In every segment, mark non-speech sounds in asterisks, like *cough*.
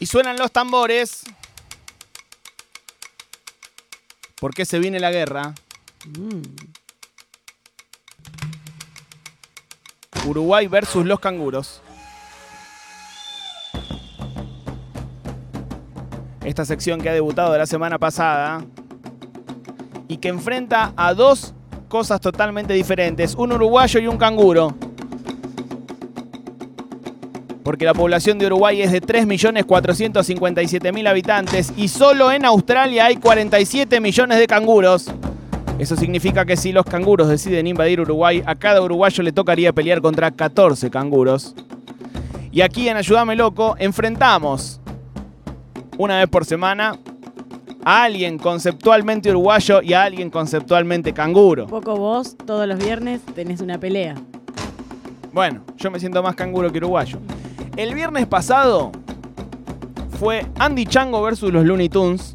Y suenan los tambores. ¿Por qué se viene la guerra? Mm. Uruguay versus los canguros. Esta sección que ha debutado la semana pasada y que enfrenta a dos cosas totalmente diferentes, un uruguayo y un canguro. Porque la población de Uruguay es de 3.457.000 habitantes y solo en Australia hay 47 millones de canguros. Eso significa que si los canguros deciden invadir Uruguay, a cada uruguayo le tocaría pelear contra 14 canguros. Y aquí en Ayúdame Loco enfrentamos una vez por semana a alguien conceptualmente uruguayo y a alguien conceptualmente canguro. Poco vos, todos los viernes tenés una pelea. Bueno, yo me siento más canguro que uruguayo. El viernes pasado fue Andy Chango versus los Looney Tunes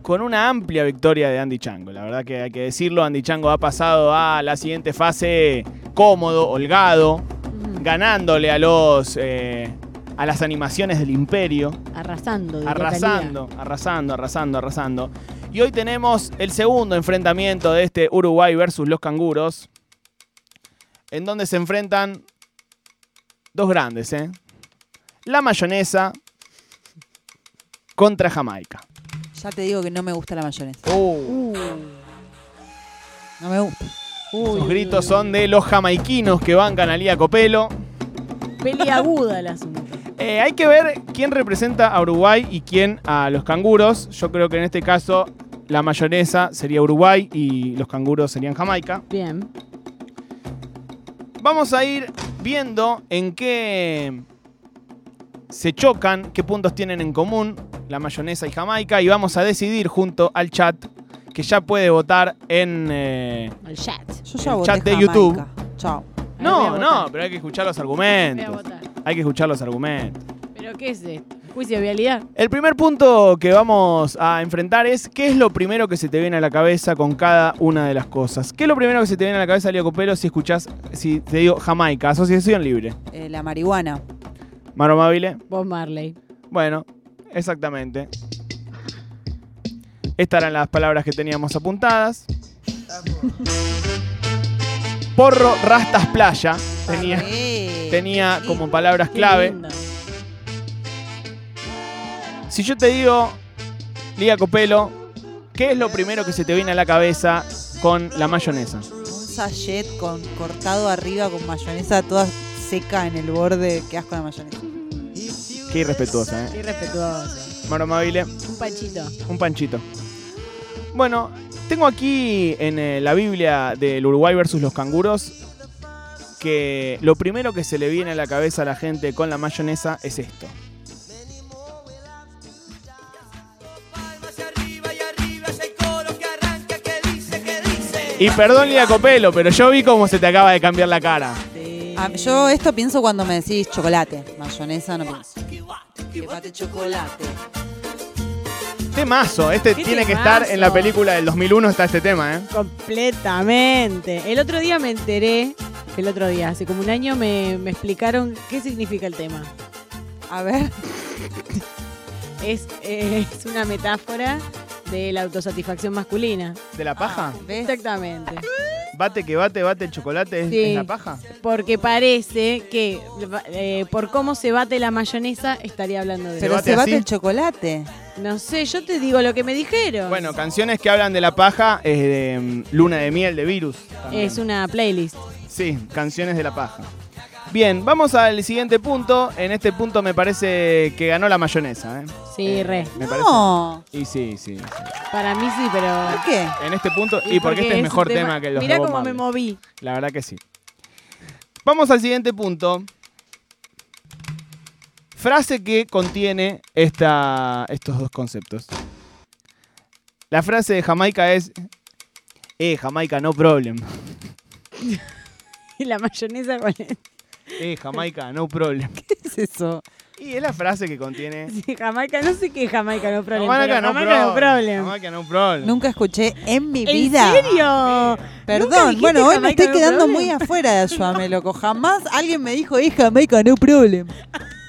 con una amplia victoria de Andy Chango. La verdad que hay que decirlo, Andy Chango ha pasado a la siguiente fase cómodo, holgado, ganándole a los eh, a las animaciones del Imperio, Arrasando. arrasando, arrasando, arrasando, arrasando. Y hoy tenemos el segundo enfrentamiento de este Uruguay versus los canguros, en donde se enfrentan dos grandes, ¿eh? La mayonesa contra Jamaica. Ya te digo que no me gusta la mayonesa. Uh, No me gusta. Uy, los gritos son de los jamaiquinos que bancan a Lía Copelo. Peli aguda el asunto. Eh, hay que ver quién representa a Uruguay y quién a los canguros. Yo creo que en este caso la mayonesa sería Uruguay y los canguros serían Jamaica. Bien. Vamos a ir viendo en qué se chocan, qué puntos tienen en común la mayonesa y Jamaica y vamos a decidir junto al chat que ya puede votar en... eh, El chat. Yo ya El voté chat de Jamaica. YouTube. Chao. No, no, pero hay que escuchar los argumentos. Hay que escuchar los argumentos. ¿Pero qué es esto? ¿Juicio de vialidad? El primer punto que vamos a enfrentar es qué es lo primero que se te viene a la cabeza con cada una de las cosas. ¿Qué es lo primero que se te viene a la cabeza, Leo Copelo, si escuchás, si te digo Jamaica, asociación libre? Eh, la marihuana. Maro Amabile. Bob Marley. Bueno, exactamente. Estas eran las palabras que teníamos apuntadas. Porro, rastas, playa. Tenía, tenía como palabras Qué clave. Si yo te digo, Liga Copelo, ¿qué es lo primero que se te viene a la cabeza con la mayonesa? Un sachet con, cortado arriba con mayonesa toda seca en el borde. Qué asco la mayonesa. Qué irrespetuosa, Qué ¿eh? Maro Amabile, Un panchito. un panchito. Bueno, tengo aquí en eh, la Biblia del Uruguay versus los canguros que lo primero que se le viene a la cabeza a la gente con la mayonesa es esto. Y perdón, Lía Copelo, pero yo vi cómo se te acaba de cambiar la cara. Ah, yo esto pienso cuando me decís chocolate. Mayonesa no pienso. Que bate chocolate. Temazo, este ¿Qué tiene que temazo? estar en la película del 2001, está este tema, ¿eh? Completamente. El otro día me enteré, el otro día, hace como un año, me, me explicaron qué significa el tema. A ver. Es, eh, es una metáfora de la autosatisfacción masculina. ¿De la paja? ¿Ves? Exactamente. Bate que bate, bate el chocolate, ¿es, Sí. es la paja? Porque parece que eh, por cómo se bate la mayonesa estaría hablando de Pero bate se bate así? el chocolate. No sé, yo te digo lo que me dijeron. Bueno, canciones que hablan de la paja es de mm, Luna de Miel, de Virus. también. es una playlist. Sí, canciones de la paja. Bien, vamos al siguiente punto. En este punto me parece que ganó la mayonesa, ¿eh? Sí, Eh, re. Me parece. No. Y sí, sí, sí. Para mí sí, pero. ¿Por qué? En este punto, y, porque, este es un mejor tema, que los Mirá de Bob cómo me Marley. moví. La verdad que sí. Vamos al siguiente punto. Frase que contiene esta, estos dos conceptos. La frase de Jamaica es, eh, Jamaica, no problem. *laughs* Y la mayonesa con el- Eh, Jamaica, no problem. *laughs* ¿Qué es eso? Y es la frase que contiene... Sí, Jamaica, no sé qué es Jamaica no problem. Jamaica, no, Jamaica no problem. problem. Jamaica, no problem. Nunca escuché en mi ¿En vida. serio? Perdón, bueno, hoy me estoy no quedando problem? muy afuera de Ayúdame *laughs* Loco. Jamás alguien me dijo, es Jamaica, no problem.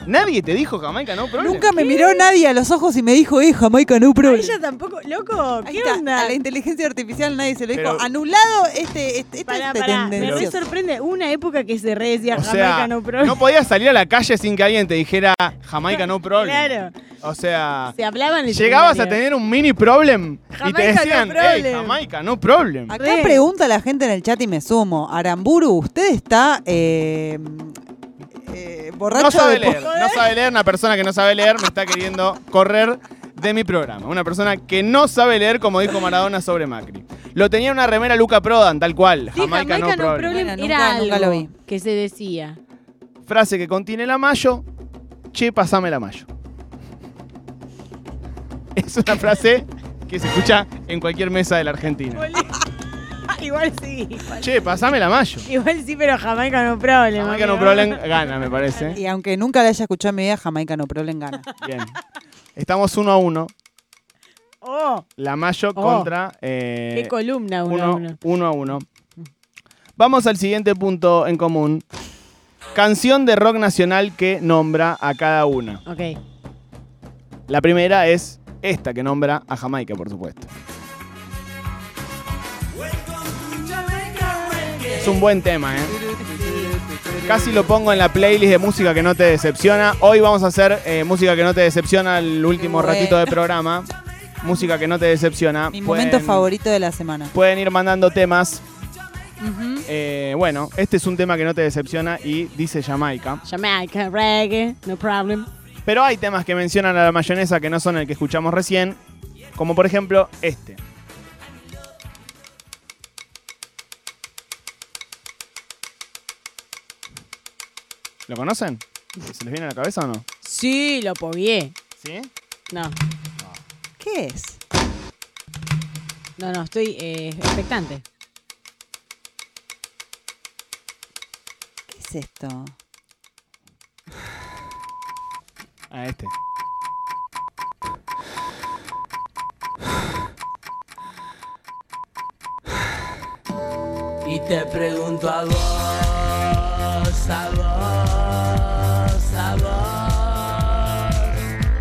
Nadie te dijo Jamaica no problem. Nunca me miró nadie a los ojos y me dijo, eh, Jamaica no A problem. ella tampoco. Loco, Ahí ¿qué está, onda? A la inteligencia artificial nadie se lo dijo. Pero- Anulado este, este, este Pará, este pará. Me sorprende una época que se re decía O Jamaica sea, no problem. no podías salir a la calle sin que alguien te dijera Jamaica no problem. Claro. O sea, Se hablaba en el llegabas a tener un mini problem y te no decían, hey, problem". Jamaica no problem. Acá Re. pregunta la gente en el chat y me sumo. Aramburu, ¿usted está eh, eh, borracho No sabe de leer, no sabe leer, una persona que no sabe leer me está queriendo correr de mi programa. Una persona que no sabe leer, como dijo Maradona sobre Macri. Lo tenía en una remera Luca Prodan, tal cual. Sí, Jamaica, no problem. problem Bueno, era nunca- algo nunca lo vi. que se decía. Frase que contiene la mayo. Che, pasame la mayo. Es una frase que se escucha en cualquier mesa de la Argentina. *laughs* igual sí. Igual, Che, pasame la mayo. igual sí, pero Jamaica no problem. Jamaica no problem gana, me parece. *laughs* Y aunque nunca la haya escuchado en mi vida, Jamaica no problem gana. Bien. Estamos uno a uno. Oh, La mayo Oh. contra. eh, qué columna uno a uno, uno. uno a uno. Vamos al siguiente punto en común. Canción de rock nacional que nombra a cada una. Ok. La primera es esta que nombra a Jamaica, por supuesto. Es un buen tema, ¿eh? Casi lo pongo en la playlist de música que no te decepciona. Hoy vamos a hacer eh, música que no te decepciona el último Bueno. ratito de programa. Música que no te decepciona. Mi Pueden- momento favorito de la semana. Pueden ir mandando temas. Eh, bueno, este es un tema que no te decepciona y dice Jamaica. Jamaica, reggae, no problem. Pero hay temas que mencionan a la mayonesa que no son el que escuchamos recién, como por ejemplo este. ¿Lo conocen? ¿Se les viene a la cabeza o no? Sí, lo pogué. ¿Sí? No, ¿Qué es? no, no, estoy eh, expectante. ¿Qué es esto? Ah, este. Y te pregunto a vos, a vos,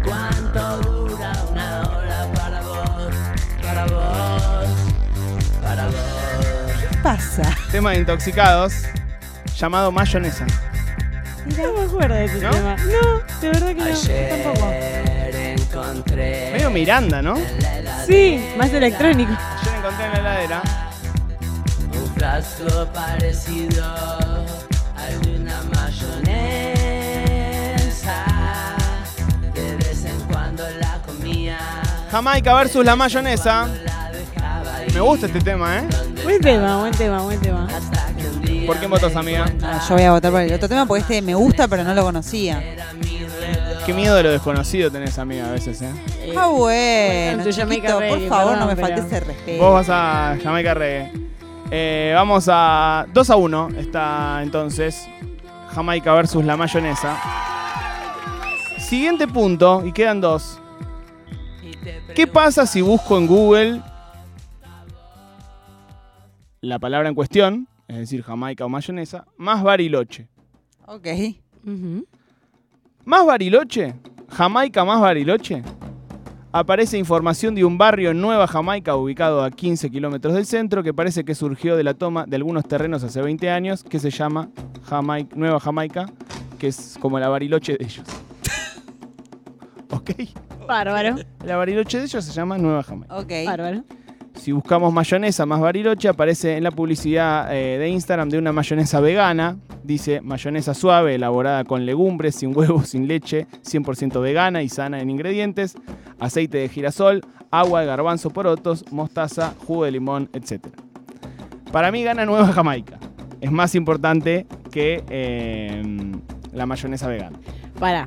¿cuánto dura una hora para vos, para vos, para vos? ¿Qué pasa? Tema de intoxicados llamado mayonesa. No me acuerdo de ese ¿No? tema. No, de verdad que no. yo Tampoco. Encontré Medio Miranda, ¿no? Sí, más electrónico. Ayer encontré en la heladera. un frasco parecido Jamaica versus la mayonesa. Me gusta este tema, ¿eh? Buen tema, buen tema, buen tema. ¿Por qué votos, amiga? Ah, yo voy a votar por el otro tema porque este me gusta, pero no lo conocía. Qué miedo de lo desconocido tenés, amiga, a veces, ¿eh? Eh, Ah, bueno, Jamaica por favor, no me falte ese respeto. Vos vas a Jamaica Reggae. Eh, vamos a 2 a 1. Está entonces Jamaica versus la mayonesa. Siguiente punto, y quedan dos. ¿Qué pasa si busco en Google la palabra en cuestión, es decir, Jamaica o mayonesa, más Bariloche? Ok. ¿Más Bariloche? ¿Jamaica más Bariloche? Aparece información de un barrio en Nueva Jamaica ubicado a 15 kilómetros del centro que parece que surgió de la toma de algunos terrenos hace 20 años que se llama Jamaica, Nueva Jamaica, que es como la Bariloche de ellos. *laughs* ¿Ok? Bárbaro, La Bariloche de ellos se llama Nueva Jamaica. Ok. bárbaro. Si buscamos mayonesa más Bariloche, aparece en la publicidad eh, de Instagram de una mayonesa vegana. Dice mayonesa suave, elaborada con legumbres, sin huevos, sin leche, 100% vegana y sana en ingredientes, aceite de girasol, agua de garbanzo porotos, mostaza, jugo de limón, etc. Para mí gana Nueva Jamaica. Es más importante que eh, la mayonesa vegana. Para.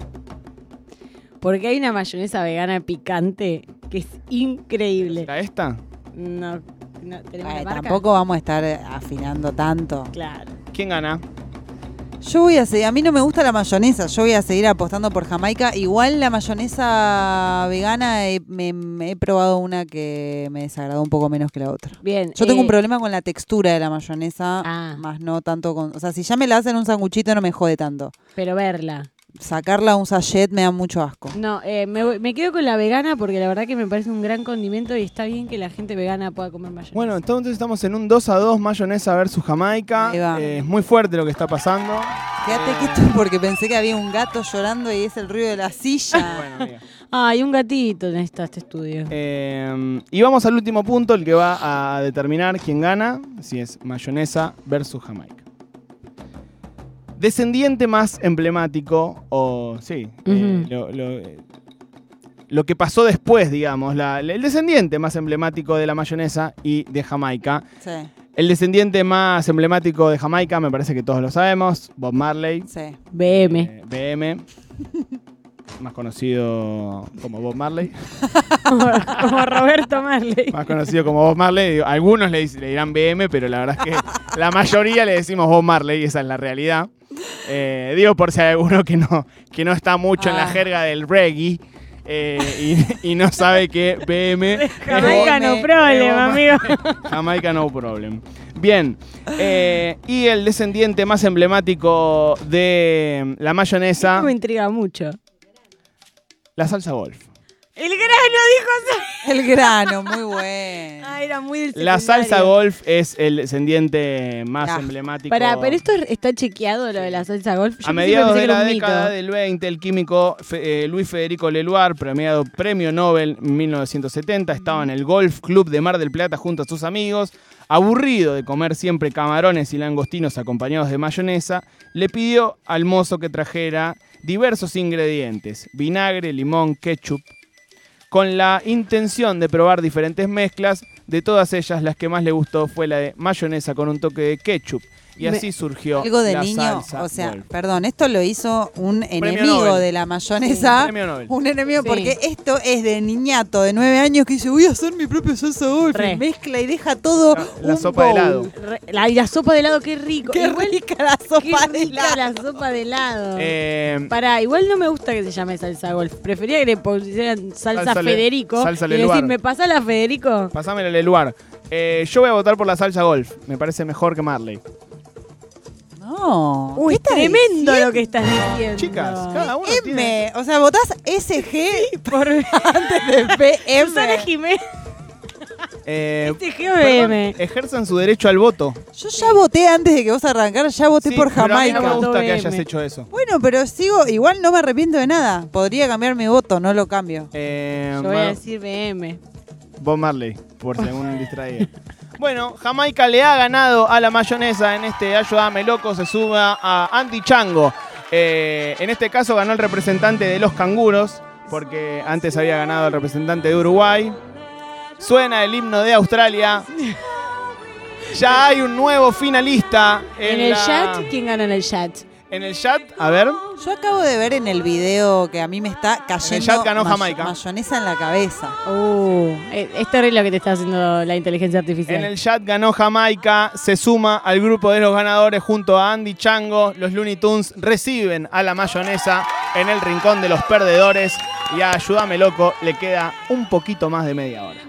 Porque hay una mayonesa vegana picante que es increíble. ¿Era esta? No, no tenemos Ay, la marca. tampoco vamos a estar afinando tanto. Claro. ¿Quién gana? Yo voy a seguir, a mí no me gusta la mayonesa, yo voy a seguir apostando por Jamaica. Igual la mayonesa vegana he, me- me he probado una que me desagradó un poco menos que la otra. Bien. Yo tengo eh, un problema con la textura de la mayonesa, Ah. más no tanto con... O sea, si ya me la hacen un sanguchito no me jode tanto. Pero verla. Sacarla a un sachet me da mucho asco. No, eh, me, quedo con la vegana porque la verdad que me parece un gran condimento y está bien que la gente vegana pueda comer mayonesa. Bueno, entonces estamos en un 2 a 2 mayonesa versus Jamaica. Eh, es muy fuerte lo que está pasando. Quédate Eh, quieto porque pensé que había un gato llorando y es el ruido de la silla. *laughs* Bueno. Ah, hay un gatito en esta, este estudio. Eh, y vamos al último punto, el que va a determinar quién gana, si es mayonesa versus Jamaica. Descendiente más emblemático, o sí, eh, lo, lo- eh, lo que pasó después, digamos, la- el descendiente más emblemático de la mayonesa y de Jamaica. Sí, El descendiente más emblemático de Jamaica, me parece que todos lo sabemos, Bob Marley, sí. BM. eh, BM, *laughs* más conocido como Bob Marley. *laughs* Como Roberto Marley. más conocido como Bob Marley. Algunos le, dirán BM, pero la verdad es que la mayoría le decimos Bob Marley, y esa es la realidad. Eh, digo por si hay alguno que no, que no está mucho en la Ah. jerga del reggae eh, y, y no sabe que BM *laughs* es Jamaica no BM, problema, amigo. Jamaica no problem. Bien, eh, y el descendiente más emblemático de la mayonesa, Esto me intriga mucho. la salsa golf. El grano dijo así. *laughs* El grano, muy bueno. Ah, era muy del La salsa golf es el descendiente más Ah. emblemático. Pará, pero esto está chequeado lo de la salsa golf. Yo A mediados de la mito. década del 20, el químico Fe- eh, Luis Federico Leluar, premiado Premio Nobel en 1970, estaba en el Golf Club de Mar del Plata junto a sus amigos. Aburrido de comer siempre camarones y langostinos acompañados de mayonesa, le pidió al mozo que trajera diversos ingredientes, vinagre, limón, ketchup, con la intención de probar diferentes mezclas. De todas ellas, las que más le gustó fue la de mayonesa con un toque de ketchup. Y Me- así surgió Algo de la niño, salsa o sea, golf. perdón, esto lo hizo un enemigo Nobel. de la mayonesa. Premio Nobel. Un enemigo, Sí. porque esto es de niñato de nueve años que dice, voy a hacer mi propia salsa golf. Re. Y mezcla y deja todo La un sopa de helado. Re- La, y la sopa de helado, qué rico. Qué igual, rica la qué sopa de rica helado. la sopa de helado. Eh, Pará, igual no me gusta que se llame salsa golf. Prefería que le pusieran salsa, Salsa le- Federico. salsa y Leluar. decir, ¿me pasa la Federico? Pasame el lugar. Eh, yo voy a votar por la salsa golf. Me parece mejor que Marley. No. Uy, ¿qué estás tremendo diciendo? lo que estás diciendo. Chicas, cada uno tiene... M, o sea, votás SG *laughs* Por *laughs* antes de *laughs* Susana BM. Jiménez. Eh, Este perdón, ejerzan su derecho al voto. Yo ya voté antes de que vos arrancaras, ya voté Sí, por pero a mí Jamaica. no me gusta que hayas hecho eso. Bueno, pero sigo, igual no me arrepiento de nada. Podría cambiar mi voto, no lo cambio. Eh, Yo voy a decir BM. Bob Marley, por si algún distraído. Bueno, Jamaica le ha ganado a la mayonesa en este Ayúdame Loco, se suba a Andy Chango. Eh, en este caso ganó el representante de los canguros, porque antes había ganado el representante de Uruguay. Suena el himno de Australia. Ya hay un nuevo finalista en, En el la- chat, ¿quién gana en el chat? En el chat, a ver. Yo acabo de ver en el video que a mí me está cayendo chat ganó may- Jamaica. mayonesa en la cabeza. Uh, es es terrible lo que te está haciendo la inteligencia artificial. En el chat ganó Jamaica, se suma al grupo de los ganadores junto a Andy Chango. Los Looney Tunes reciben a la mayonesa en el rincón de los perdedores. Y a Ayúdame Loco le queda un poquito más de media hora.